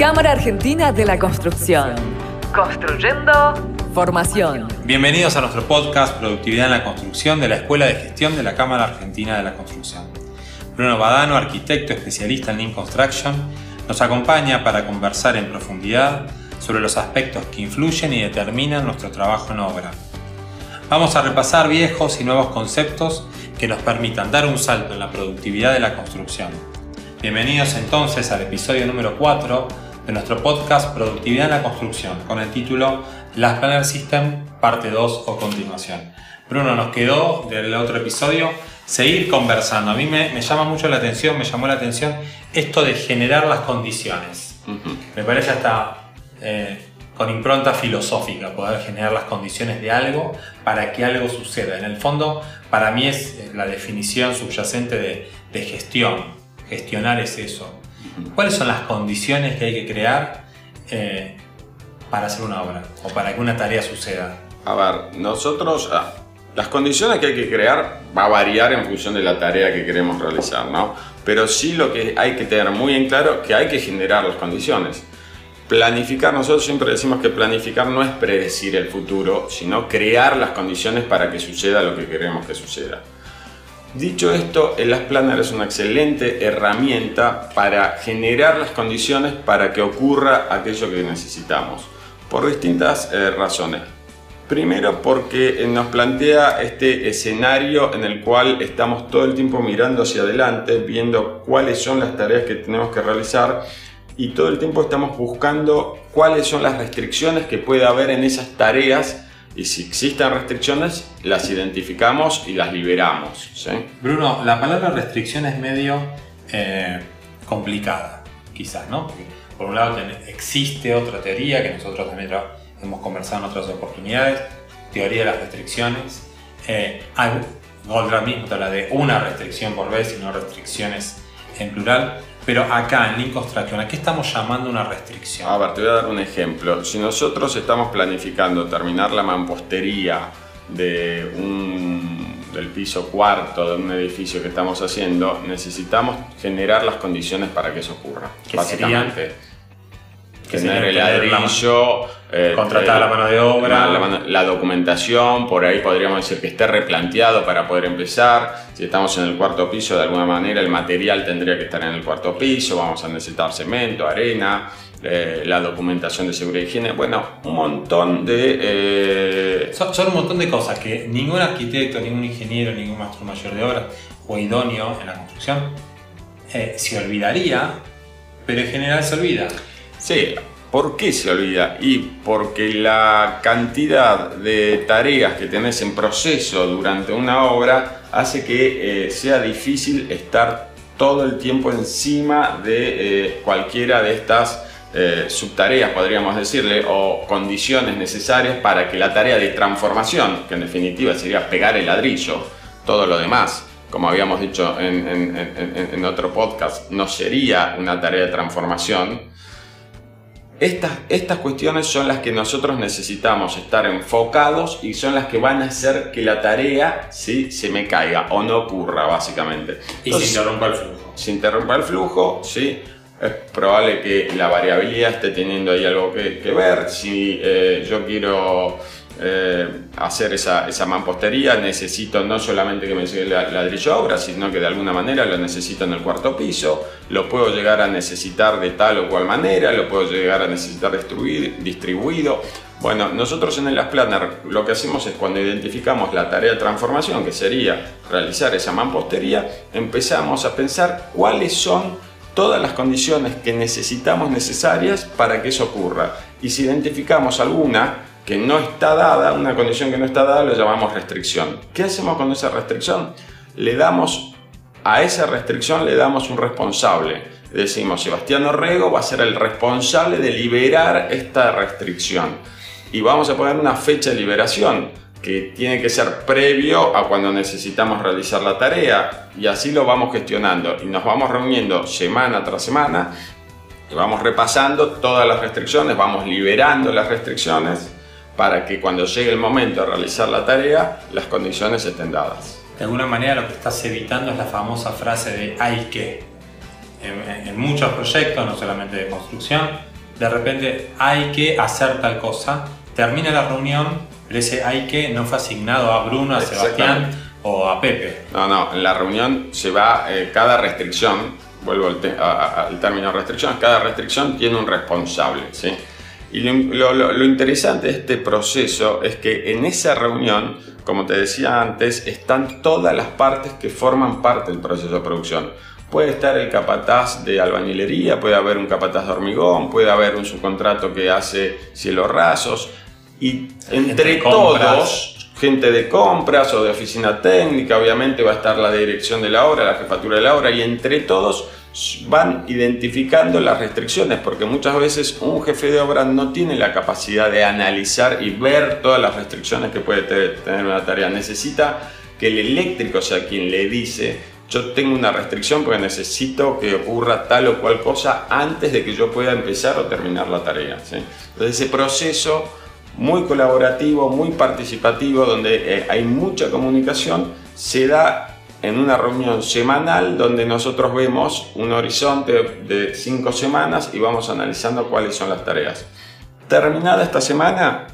Cámara Argentina de la Construcción. Construyendo formación. Bienvenidos a nuestro podcast Productividad en la Construcción de la Escuela de Gestión de la Cámara Argentina de la Construcción. Bruno Badano, arquitecto especialista en Lean Construction, nos acompaña para conversar en profundidad sobre los aspectos que influyen y determinan nuestro trabajo en obra. Vamos a repasar viejos y nuevos conceptos que nos permitan dar un salto en la productividad de la construcción. Bienvenidos entonces al episodio número 4 de nuestro podcast Productividad en la Construcción, con el título Las Planner System, parte 2 o continuación. Bruno, nos quedó del otro episodio seguir conversando. A mí me, llama mucho la atención, me llamó la atención esto de generar las condiciones. Me parece hasta eh, con impronta filosófica, poder generar las condiciones de algo para que algo suceda. En el fondo, para mí es eh, la definición subyacente de, gestión. Gestionar es eso. ¿Cuáles son las condiciones que hay que crear eh, para hacer una obra o para que una tarea suceda? A ver, nosotros, ah, las condiciones que hay que crear va a variar en función de la tarea que queremos realizar, ¿no? Pero sí lo que hay que tener muy en claro que hay que generar las condiciones. Planificar, nosotros siempre decimos que planificar no es predecir el futuro, sino crear las condiciones para que suceda lo que queremos que suceda. Dicho esto, el Last Planner es una excelente herramienta para generar las condiciones para que ocurra aquello que necesitamos, por distintas eh, razones. Primero porque nos plantea este escenario en el cual estamos todo el tiempo mirando hacia adelante, viendo cuáles son las tareas que tenemos que realizar y todo el tiempo estamos buscando cuáles son las restricciones que puede haber en esas tareas y si existen restricciones las identificamos y las liberamos. Bruno, la palabra restricción es medio eh, complicada, quizás, ¿no? por un lado existe otra teoría que nosotros también hemos conversado en otras oportunidades, teoría de las restricciones. Eh, Goldra mismo habla de una restricción por vez y no restricciones en plural. Pero acá en Link Construction, ¿a qué estamos llamando una restricción? A ver, te voy a dar un ejemplo. Si nosotros estamos planificando terminar la mampostería de un, del piso cuarto de un edificio que estamos haciendo, necesitamos generar las condiciones para que eso ocurra. básicamente tener el ladrillo, eh, contratar eh, la mano de obra, la, documentación, por ahí podríamos decir que esté replanteado para poder empezar. Si estamos en el cuarto piso, de alguna manera el material tendría que estar en el cuarto piso, vamos a necesitar cemento, arena, eh, la documentación de seguridad y higiene, bueno, un montón de... Son, son, un montón de cosas que ningún arquitecto, ningún ingeniero, ningún maestro mayor de obra o idóneo en la construcción se olvidaría, pero en general se olvida. Sí, ¿por qué se olvida? Y porque la cantidad de tareas que tenés en proceso durante una obra hace que eh, sea difícil estar todo el tiempo encima de eh, cualquiera de estas eh, subtareas, podríamos decirle, o condiciones necesarias para que la tarea de transformación, que en definitiva sería pegar el ladrillo, todo lo demás, como habíamos dicho en otro podcast, no sería una tarea de transformación, estas, estas cuestiones son las que nosotros necesitamos estar enfocados y son las que van a hacer que la tarea ¿sí? se me caiga o no ocurra, básicamente. Y se interrumpa el flujo. Se interrumpa el flujo, sí. Es probable que la variabilidad esté teniendo ahí algo que, ver. Si eh, yo quiero eh, hacer esa, esa, mampostería, necesito no solamente que me llegue la ladrillo obra, sino que de alguna manera lo necesito en el cuarto piso, lo puedo llegar a necesitar de tal o cual manera, lo puedo llegar a necesitar distribuido. Bueno, nosotros en el Planner lo que hacemos es cuando identificamos la tarea de transformación, que sería realizar esa mampostería, empezamos a pensar cuáles son todas las condiciones que necesitamos necesarias para que eso ocurra. Y si identificamos alguna, que no está dada, una condición que no está dada, lo llamamos restricción. ¿Qué hacemos con esa restricción? Le damos, a esa restricción le damos un responsable. Decimos, Sebastián Orrego va a ser el responsable de liberar esta restricción. Y vamos a poner una fecha de liberación que tiene que ser previo a cuando necesitamos realizar la tarea y así lo vamos gestionando y nos vamos reuniendo semana tras semana y vamos repasando todas las restricciones, vamos liberando las restricciones para que cuando llegue el momento de realizar la tarea, las condiciones estén dadas. De alguna manera lo que estás evitando es la famosa frase de hay que. En, muchos proyectos, no solamente de construcción, de repente hay que hacer tal cosa, termina la reunión, pero ese hay que no fue asignado a Bruno, a Sebastián o a Pepe. No, no, en la reunión se va eh, cada restricción, vuelvo al, término restricción, cada restricción tiene un responsable, ¿sí? Y lo, interesante de este proceso es que en esa reunión, como te decía antes, están todas las partes que forman parte del proceso de producción. Puede estar el capataz de albañilería, puede haber un capataz de hormigón, puede haber un subcontrato que hace cielos rasos. Y entre todos, gente de compras o de oficina técnica, obviamente va a estar la dirección de la obra, la jefatura de la obra, y entre todos van identificando las restricciones, porque muchas veces un jefe de obra no tiene la capacidad de analizar y ver todas las restricciones que puede tener una tarea. Necesita que el eléctrico sea quien le dice, yo tengo una restricción porque necesito que ocurra tal o cual cosa antes de que yo pueda empezar o terminar la tarea. Entonces ese proceso muy colaborativo, muy participativo, donde eh, hay mucha comunicación, se da en una reunión semanal donde nosotros vemos un horizonte de cinco semanas y vamos analizando cuáles son las tareas. Terminada esta semana,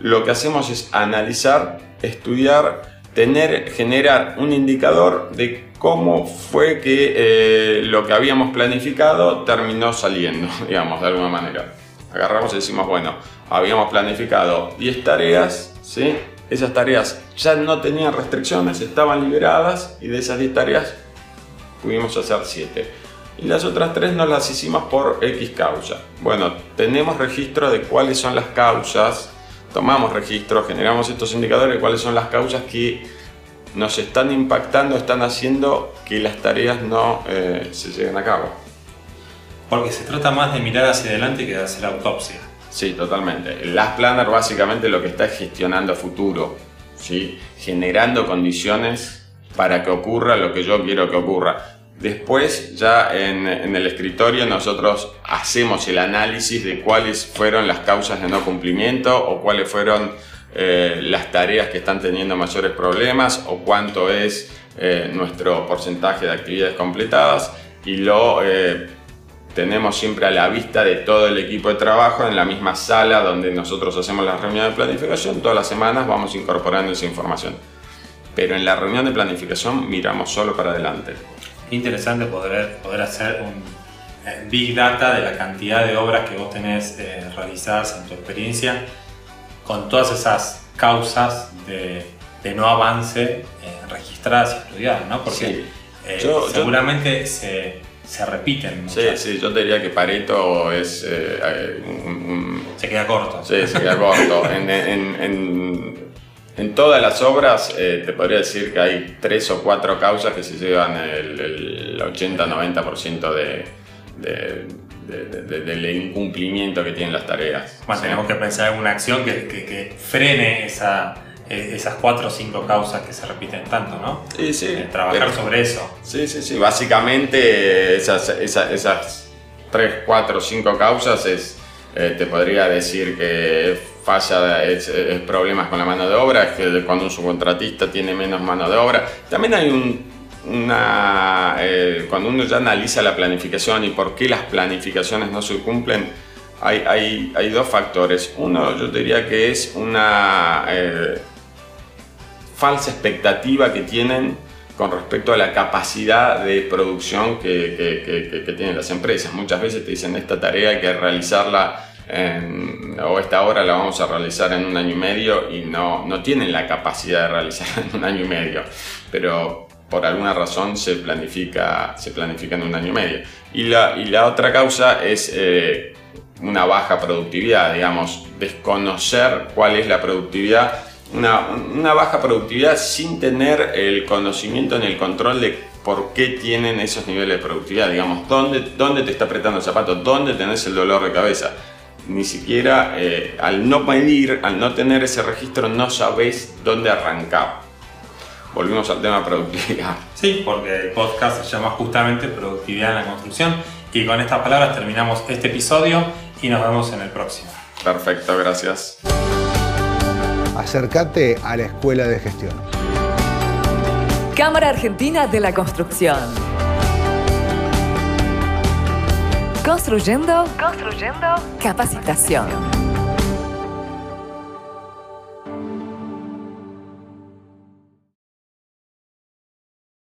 lo que hacemos es analizar, estudiar, tener, generar un indicador de cómo fue que eh, lo que habíamos planificado terminó saliendo, digamos, de alguna manera. Agarramos y decimos, bueno, habíamos planificado 10 tareas, ¿sí? Esas tareas ya no tenían restricciones, estaban liberadas y de esas 10 tareas pudimos hacer 7. Y las otras 3 no las hicimos por X causa. Bueno, tenemos registro de cuáles son las causas, tomamos registro, generamos estos indicadores cuáles son las causas que nos están impactando, están haciendo que las tareas no eh, se lleguen a cabo. Porque se trata más de mirar hacia adelante que de hacer autopsia. Sí, totalmente. El Last Planner básicamente lo que está es gestionando futuro, ¿sí? generando condiciones para que ocurra lo que yo quiero que ocurra. Después, ya en, el escritorio, nosotros hacemos el análisis de cuáles fueron las causas de no cumplimiento o cuáles fueron eh, las tareas que están teniendo mayores problemas o cuánto es eh, nuestro porcentaje de actividades completadas y lo eh, tenemos siempre a la vista de todo el equipo de trabajo en la misma sala donde nosotros hacemos la reunión de planificación. Todas las semanas vamos incorporando esa información. Pero en la reunión de planificación miramos solo para adelante. Interesante poder, poder hacer un eh, big data de la cantidad de obras que vos tenés eh, realizadas en tu experiencia con todas esas causas de, de no avance eh, registradas y estudiadas, ¿no? Porque seguramente se se repiten. Sí, sí, yo diría que Pareto es... Eh, se queda corto. Sí, se queda corto. en, en, en, todas las obras eh, te podría decir que hay tres o cuatro causas que se llevan el, 80-90% de, de, del incumplimiento que tienen las tareas. Bueno, tenemos que pensar en una acción que, que, que frene esa eh, esas cuatro o cinco causas que se repiten tanto, ¿no? Sí, sí. Eh, trabajar sobre eso. Sí, sí, sí. Básicamente esas, esas, esas tres, cuatro, cinco causas es, eh, te podría decir que falla, es, problemas con la mano de obra, es que cuando un subcontratista tiene menos mano de obra. También hay un, una, cuando uno ya analiza la planificación y por qué las planificaciones no se cumplen, hay, hay, hay dos factores. Uno, yo diría que es una falsa expectativa que tienen con respecto a la capacidad de producción que, tienen las empresas. Muchas veces te dicen esta tarea hay que realizarla o esta hora la vamos a realizar en un año y medio y no, no tienen la capacidad de realizarla en un año y medio, pero por alguna razón se planifica, se planifica en un año y medio. Y la, y la otra causa es eh, una baja productividad, digamos, desconocer cuál es la productividad una, baja productividad sin tener el conocimiento ni el control de por qué tienen esos niveles de productividad. Digamos, ¿dónde, dónde te está apretando el zapato? ¿Dónde tenés el dolor de cabeza? Ni siquiera eh, al no medir, al no tener ese registro, no sabés dónde arrancar. Volvimos al tema productividad. Sí, porque el podcast se llama justamente Productividad en la Construcción. Y con estas palabras terminamos este episodio y nos vemos en el próximo. Perfecto, gracias acércate a la Escuela de Gestión. Cámara Argentina de la Construcción. Construyendo, construyendo capacitación.